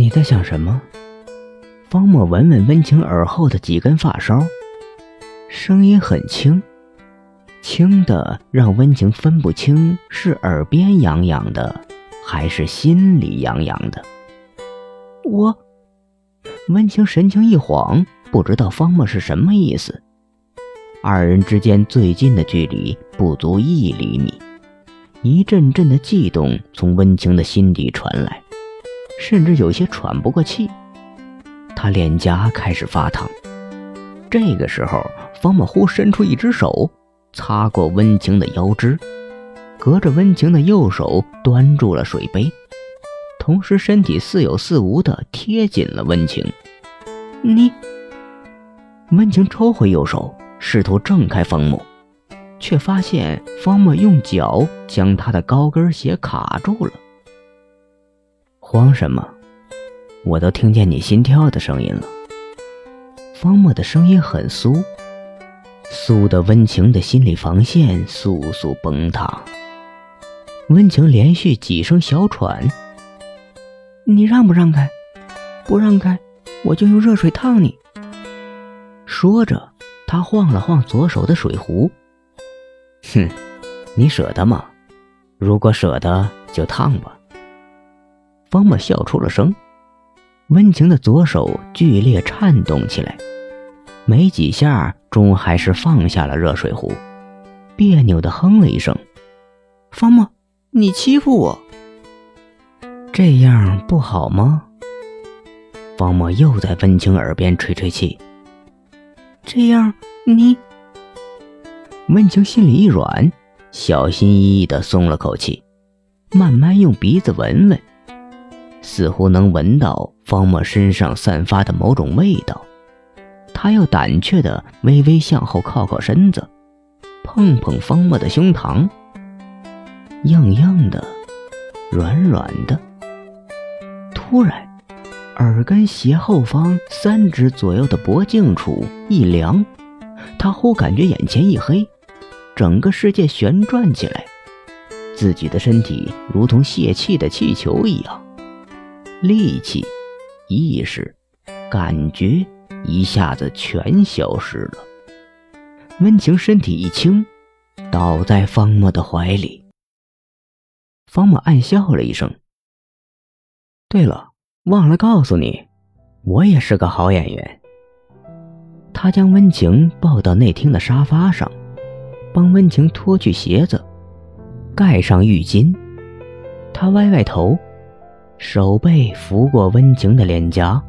你在想什么？方墨闻闻温情耳后的几根发梢，声音很轻，轻的让温情分不清是耳边痒痒的，还是心里痒痒的。我，温情神情一晃，不知道方墨是什么意思。二人之间最近的距离不足一厘米，一阵阵的悸动从温情的心底传来，甚至有些喘不过气。他脸颊开始发烫。这个时候，方木忽伸出一只手，擦过温情的腰肢，隔着温情的右手端住了水杯，同时身体似有似无地贴紧了温情。你，温情抽回右手。试图挣开方木，却发现方木用脚将他的高跟鞋卡住了。慌什么？我都听见你心跳的声音了。方木的声音很酥，酥的温情的心理防线簌簌崩塌。温情连续几声小喘：“你让不让开？不让开，我就用热水烫你。”说着。他晃了晃左手的水壶，哼，你舍得吗？如果舍得，就烫吧。方墨笑出了声，温情的左手剧烈颤动起来，没几下，终还是放下了热水壶，别扭的哼了一声：“方墨，你欺负我，这样不好吗？”方墨又在温情耳边吹吹气。这样，你？温情心里一软，小心翼翼的松了口气，慢慢用鼻子闻闻，似乎能闻到方墨身上散发的某种味道。他又胆怯地微微向后靠靠身子，碰碰方墨的胸膛，硬硬的，软软的。突然。耳根斜后方三指左右的脖颈处一凉，他忽感觉眼前一黑，整个世界旋转起来，自己的身体如同泄气的气球一样，力气、意识、感觉一下子全消失了。温情身体一轻，倒在方墨的怀里。方墨暗笑了一声。对了。忘了告诉你，我也是个好演员。他将温情抱到内厅的沙发上，帮温情脱去鞋子，盖上浴巾。他歪歪头，手背拂过温情的脸颊。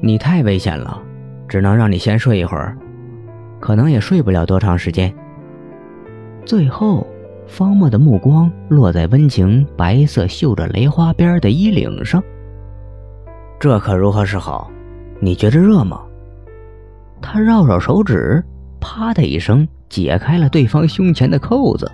你太危险了，只能让你先睡一会儿，可能也睡不了多长时间。最后。方墨的目光落在温情白色绣着蕾花边的衣领上，这可如何是好？你觉着热吗？他绕绕手指，啪的一声解开了对方胸前的扣子。